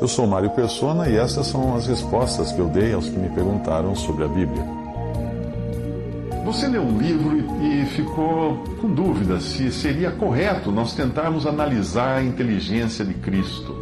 Eu sou Mário Persona e essas são as respostas que eu dei aos que me perguntaram sobre a Bíblia. Você leu um livro e ficou com dúvida se seria correto nós tentarmos analisar a inteligência de Cristo.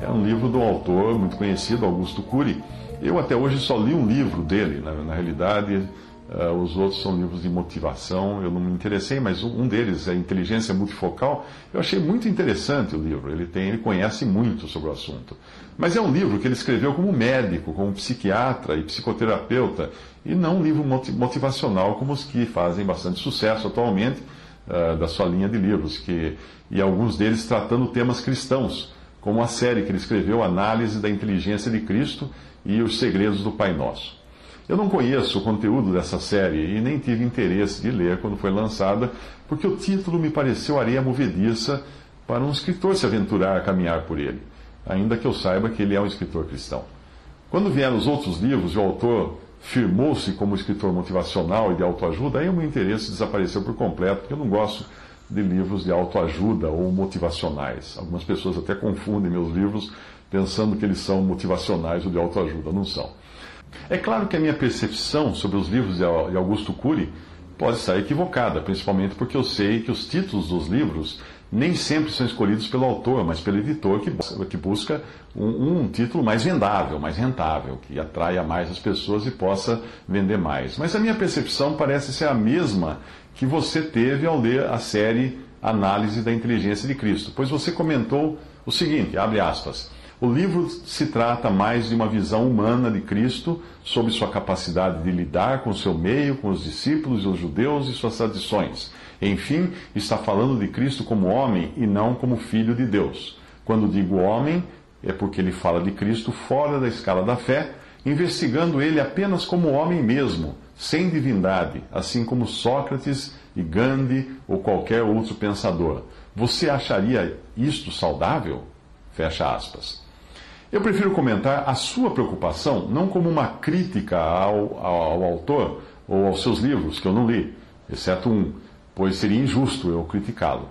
É um livro do autor muito conhecido, Augusto Cury. Eu até hoje só li um livro dele, na, na realidade, uh, os outros são livros de motivação. Eu não me interessei, mas um, deles, a Inteligência Multifocal, eu achei muito interessante o livro. Ele tem, ele conhece muito sobre o assunto. Mas é um livro que ele escreveu como médico, como psiquiatra e psicoterapeuta, e não um livro motivacional como os que fazem bastante sucesso atualmente uh, da sua linha de livros, que, e alguns deles tratando temas cristãos, como a série que ele escreveu, Análise da Inteligência de Cristo e Os Segredos do Pai Nosso. Eu não conheço o conteúdo dessa série e nem tive interesse de ler quando foi lançada, porque o título me pareceu areia movediça para um escritor se aventurar a caminhar por ele, ainda que eu saiba que ele é um escritor cristão. Quando vieram os outros livros e o autor firmou-se como escritor motivacional e de autoajuda, aí o meu interesse desapareceu por completo, porque eu não gosto de livros de autoajuda ou motivacionais. Algumas pessoas até confundem meus livros pensando que eles são motivacionais ou de autoajuda. Não são. É claro que a minha percepção sobre os livros de Augusto Cury pode estar equivocada, principalmente porque eu sei que os títulos dos livros nem sempre são escolhidos pelo autor, mas pelo editor que, busca um, um, título mais vendável, mais rentável, que atraia mais as pessoas e possa vender mais. Mas a minha percepção parece ser a mesma que você teve ao ler a série Análise da Inteligência de Cristo, pois você comentou o seguinte, abre aspas, o livro se trata mais de uma visão humana de Cristo sobre sua capacidade de lidar com seu meio, com os discípulos os judeus e suas tradições. Enfim, está falando de Cristo como homem e não como filho de Deus. Quando digo homem, é porque ele fala de Cristo fora da escala da fé, investigando ele apenas como homem mesmo, sem divindade, assim como Sócrates e Gandhi ou qualquer outro pensador. Você acharia isto saudável? Fecha aspas. Eu prefiro comentar a sua preocupação não como uma crítica ao, ao, ao, autor ou aos seus livros, que eu não li, exceto um, pois seria injusto eu criticá-lo.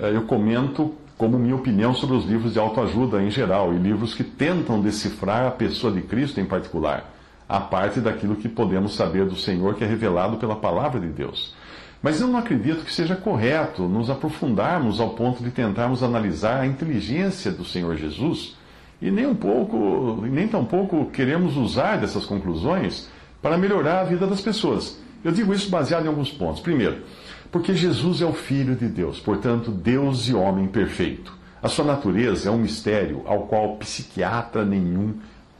Eh, eu comento como minha opinião sobre os livros de autoajuda em geral e livros que tentam decifrar a pessoa de Cristo em particular, a parte daquilo que podemos saber do Senhor que é revelado pela palavra de Deus. Mas eu não acredito que seja correto nos aprofundarmos ao ponto de tentarmos analisar a inteligência do Senhor Jesus e nem um pouco, nem tampouco queremos usar dessas conclusões para melhorar a vida das pessoas. Eu digo isso baseado em alguns pontos. Primeiro, porque Jesus é o Filho de Deus, portanto, Deus e homem perfeito. A sua natureza é um mistério ao qual psiquiatra nenhum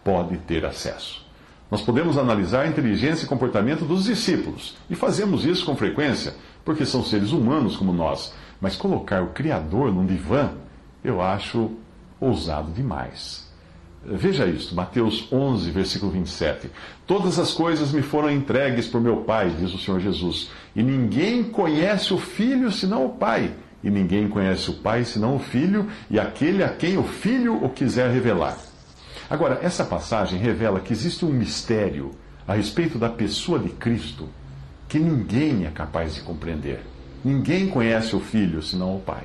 pode ter acesso. Nós podemos analisar a inteligência e comportamento dos discípulos, e fazemos isso com frequência, porque são seres humanos como nós. Mas colocar o Criador num divã, eu acho ousado demais. Veja isto, Mateus 11, versículo 27. Todas as coisas me foram entregues por meu Pai, diz o Senhor Jesus, e ninguém conhece o Filho senão o Pai, e ninguém conhece o Pai senão o Filho, e aquele a quem o Filho o quiser revelar. Agora, essa passagem revela que existe um mistério a respeito da pessoa de Cristo que ninguém é capaz de compreender. Ninguém conhece o Filho senão o Pai.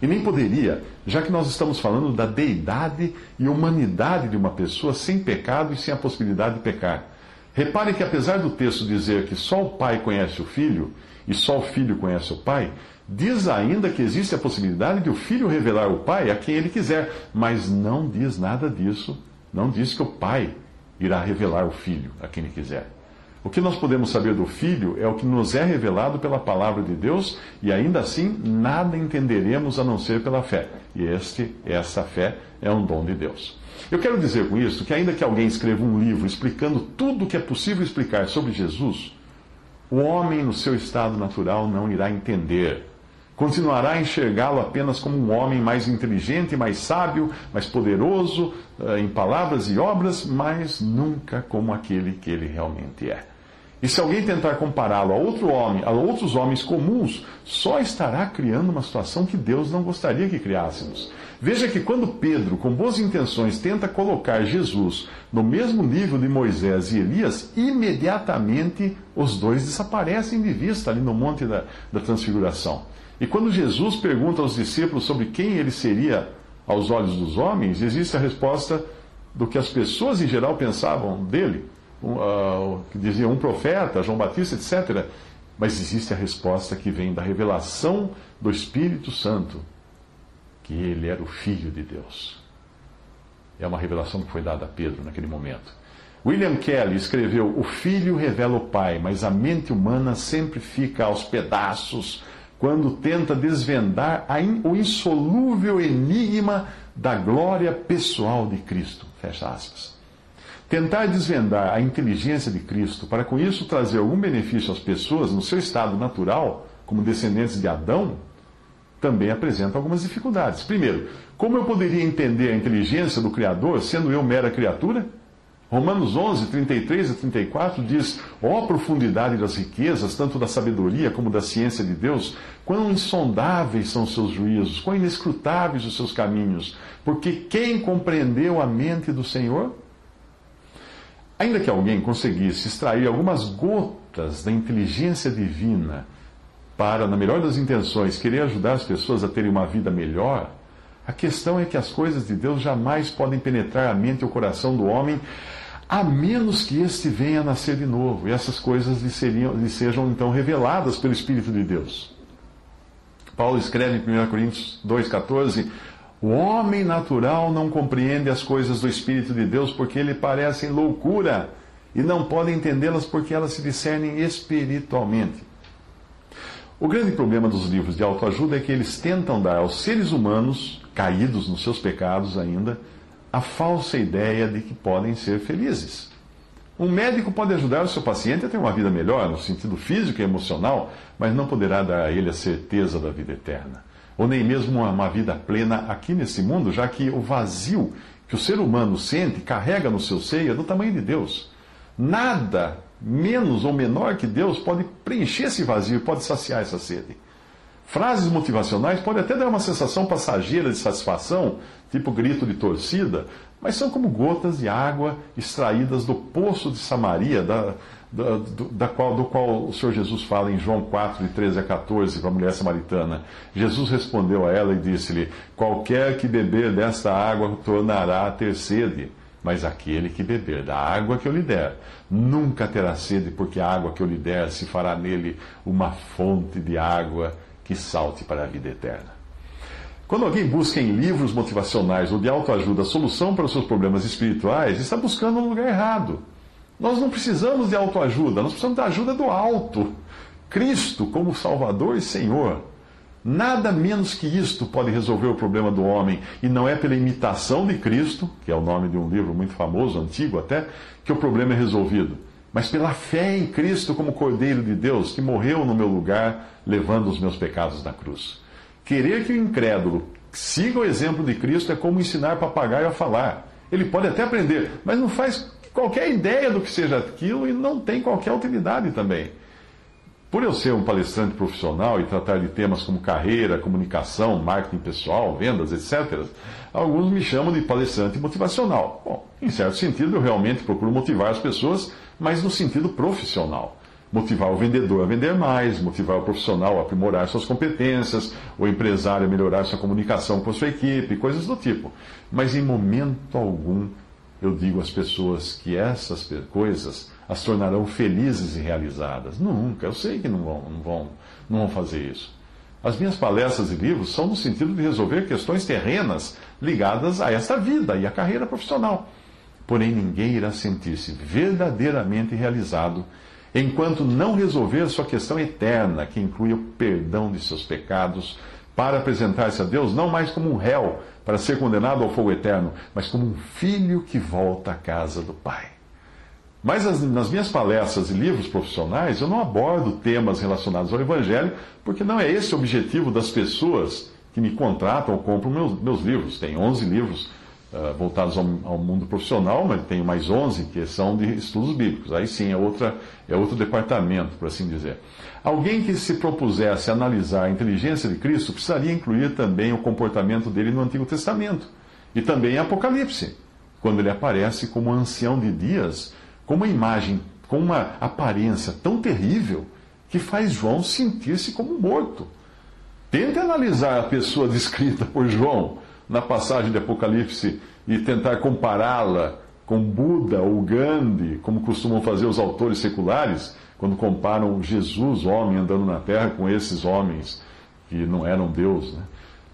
E nem poderia, já que nós estamos falando da deidade e humanidade de uma pessoa sem pecado e sem a possibilidade de pecar. Repare que, apesar do texto dizer que só o pai conhece o filho e só o filho conhece o pai, diz ainda que existe a possibilidade de o filho revelar o pai a quem ele quiser, mas não diz nada disso. Não diz que o pai irá revelar o filho a quem ele quiser. O que nós podemos saber do Filho é o que nos é revelado pela palavra de Deus, e ainda assim nada entenderemos a não ser pela fé. E este, essa fé é um dom de Deus. Eu quero dizer com isso que, ainda que alguém escreva um livro explicando tudo o que é possível explicar sobre Jesus, o homem, no seu estado natural, não irá entender. Continuará a enxergá-lo apenas como um homem mais inteligente, mais sábio, mais poderoso eh, em palavras e obras, mas nunca como aquele que ele realmente é. E se alguém tentar compará-lo a outro homem, a outros homens comuns, só estará criando uma situação que Deus não gostaria que criássemos. Veja que quando Pedro, com boas intenções, tenta colocar Jesus no mesmo nível de Moisés e Elias, imediatamente os dois desaparecem de vista ali no Monte da, da Transfiguração. E quando Jesus pergunta aos discípulos sobre quem ele seria aos olhos dos homens, existe a resposta do que as pessoas em geral pensavam dele um, uh, que dizia um profeta, João Batista, etc. Mas existe a resposta que vem da revelação do Espírito Santo, que ele era o Filho de Deus. É uma revelação que foi dada a Pedro naquele momento. William Kelly escreveu: O Filho revela o Pai, mas a mente humana sempre fica aos pedaços quando tenta desvendar o insolúvel enigma da glória pessoal de Cristo. Fecha aspas. Tentar desvendar a inteligência de Cristo para com isso trazer algum benefício às pessoas no seu estado natural, como descendentes de Adão, também apresenta algumas dificuldades. Primeiro, como eu poderia entender a inteligência do Criador sendo eu mera criatura? Romanos 11, 33 a 34 diz: Ó oh, profundidade das riquezas, tanto da sabedoria como da ciência de Deus, quão insondáveis são os seus juízos, quão inescrutáveis os seus caminhos, porque quem compreendeu a mente do Senhor? Ainda que alguém conseguisse extrair algumas gotas da inteligência divina para, na melhor das intenções, querer ajudar as pessoas a terem uma vida melhor, a questão é que as coisas de Deus jamais podem penetrar a mente e o coração do homem, a menos que este venha a nascer de novo e essas coisas lhe, seriam, lhe sejam então reveladas pelo Espírito de Deus. Paulo escreve em 1 Coríntios 2,14: o homem natural não compreende as coisas do Espírito de Deus porque lhe parecem loucura e não pode entendê-las porque elas se discernem espiritualmente. O grande problema dos livros de autoajuda é que eles tentam dar aos seres humanos, caídos nos seus pecados ainda, a falsa ideia de que podem ser felizes. Um médico pode ajudar o seu paciente a ter uma vida melhor, no sentido físico e emocional, mas não poderá dar a ele a certeza da vida eterna ou nem mesmo uma, vida plena aqui nesse mundo, já que o vazio que o ser humano sente, carrega no seu seio, é do tamanho de Deus. Nada menos ou menor que Deus pode preencher esse vazio, pode saciar essa sede. Frases motivacionais podem até dar uma sensação passageira de satisfação, tipo grito de torcida, mas são como gotas de água extraídas do poço de Samaria, da, da, do, da qual, do qual o Senhor Jesus fala em João 4, de 13 a 14, para a mulher samaritana. Jesus respondeu a ela e disse-lhe: Qualquer que beber desta água tornará a ter sede. Mas aquele que beber da água que eu lhe der, nunca terá sede, porque a água que eu lhe der se fará nele uma fonte de água que salte para a vida eterna. Quando alguém busca em livros motivacionais ou de autoajuda a solução para os seus problemas espirituais, está buscando no lugar errado. Nós não precisamos de autoajuda, nós precisamos da ajuda do alto. Cristo como Salvador e Senhor. Nada menos que isto pode resolver o problema do homem. E não é pela imitação de Cristo, que é o nome de um livro muito famoso, antigo até, que o problema é resolvido mas pela fé em Cristo como Cordeiro de Deus, que morreu no meu lugar, levando os meus pecados na cruz. Querer que o incrédulo siga o exemplo de Cristo é como ensinar papagaio a falar. Ele pode até aprender, mas não faz qualquer ideia do que seja aquilo e não tem qualquer utilidade também. Por eu ser um palestrante profissional e tratar de temas como carreira, comunicação, marketing pessoal, vendas, etc., alguns me chamam de palestrante motivacional. Bom, em certo sentido, eu realmente procuro motivar as pessoas mas no sentido profissional. Motivar o vendedor a vender mais, motivar o profissional a aprimorar suas competências, o empresário a melhorar sua comunicação com a sua equipe, coisas do tipo. Mas em momento algum eu digo às pessoas que essas coisas as tornarão felizes e realizadas. Nunca, eu sei que não vão, não vão, não vão fazer isso. As minhas palestras e livros são no sentido de resolver questões terrenas ligadas a esta vida e à carreira profissional porém ninguém irá sentir-se verdadeiramente realizado enquanto não resolver sua questão eterna, que inclui o perdão de seus pecados, para apresentar-se a Deus não mais como um réu para ser condenado ao fogo eterno, mas como um filho que volta à casa do Pai. Mas nas minhas palestras e livros profissionais, eu não abordo temas relacionados ao Evangelho, porque não é esse o objetivo das pessoas que me contratam ou compram meus, meus livros. Tem 11 livros uh, voltados ao, ao, mundo profissional, mas tenho mais 11 que são de estudos bíblicos. Aí sim é, outra, é outro departamento, por assim dizer. Alguém que se propusesse analisar a inteligência de Cristo precisaria incluir também o comportamento dele no Antigo Testamento e também em Apocalipse, quando ele aparece como ancião de dias com uma imagem, com uma aparência tão terrível que faz João sentir-se como morto. Tente analisar a pessoa descrita por João na passagem de Apocalipse e tentar compará-la com Buda ou Gandhi, como costumam fazer os autores seculares, quando comparam Jesus, homem, andando na terra, com esses homens que não eram Deus. Né?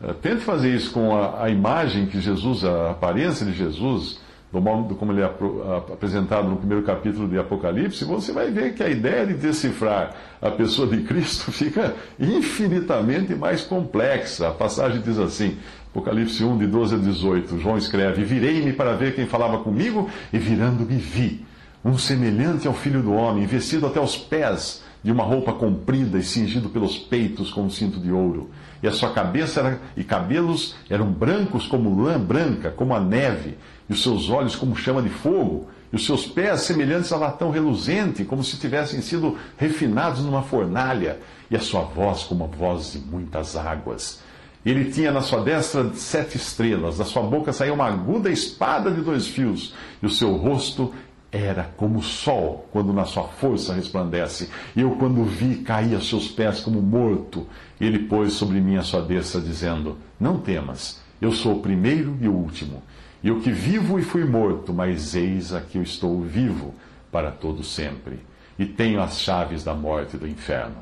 Eh, tente fazer isso com a, a imagem que Jesus, a aparência de Jesus, do modo como ele é apresentado no primeiro capítulo de Apocalipse, você vai ver que a ideia de decifrar a pessoa de Cristo fica infinitamente mais complexa. A passagem diz assim, Apocalipse 1, de 12 a 18, João escreve: Virei-me para ver quem falava comigo, e virando-me vi um semelhante ao filho do homem, vestido até os pés de uma roupa comprida e cingido pelos peitos com um cinto de ouro. E a sua cabeça era, e cabelos eram brancos como lã branca, como a neve e os seus olhos como chama de fogo, e os seus pés semelhantes a latão reluzente, como se tivessem sido refinados numa fornalha, e a sua voz como a voz de muitas águas. Ele tinha na sua destra sete estrelas, da sua boca saía uma aguda espada de dois fios, e o seu rosto era como o sol quando na sua força resplandece. Eu, quando vi, caí a seus pés como morto. Ele pôs sobre mim a sua destra, dizendo: Não temas, eu sou o primeiro e o último e o que vivo e fui morto, mas eis aqui eu estou vivo para todo sempre, e tenho as chaves da morte e do inferno.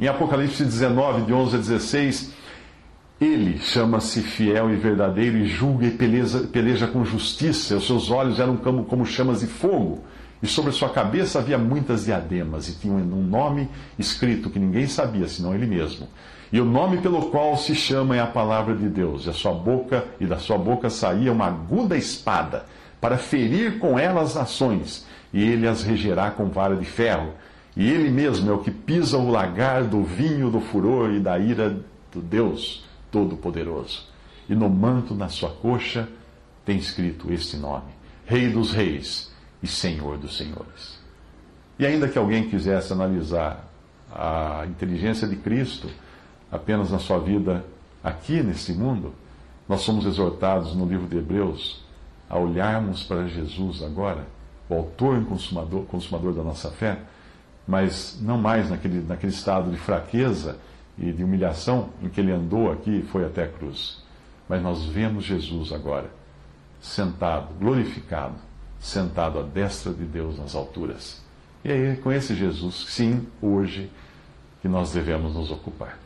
Em Apocalipse 19, de 11 a 16, ele chama-se fiel e verdadeiro e julga e peleja, peleja com justiça. Os seus olhos eram como, como chamas de fogo. E sobre sua cabeça havia muitas diademas, e tinha um nome escrito que ninguém sabia, senão ele mesmo. E o nome pelo qual se chama é a palavra de Deus. E a sua boca e da sua boca saía uma aguda espada para ferir com ela as nações, e ele as regerá com vara de ferro. E ele mesmo é o que pisa o lagar do vinho do furor e da ira do Deus Todo-Poderoso. E no manto na sua coxa tem escrito este nome: Rei dos Reis e Senhor dos Senhores. E ainda que alguém quisesse analisar a inteligência de Cristo, apenas na sua vida aqui nesse mundo, nós somos exortados no livro de Hebreus a olharmos para Jesus agora, o autor e consumador, consumador da nossa fé, mas não mais naquele, naquele estado de fraqueza e de humilhação em que ele andou aqui e foi até a cruz. Mas nós vemos Jesus agora, sentado, glorificado, sentado à destra de Deus nas alturas. E aí, com esse Jesus, sim, hoje, que nós devemos nos ocupar.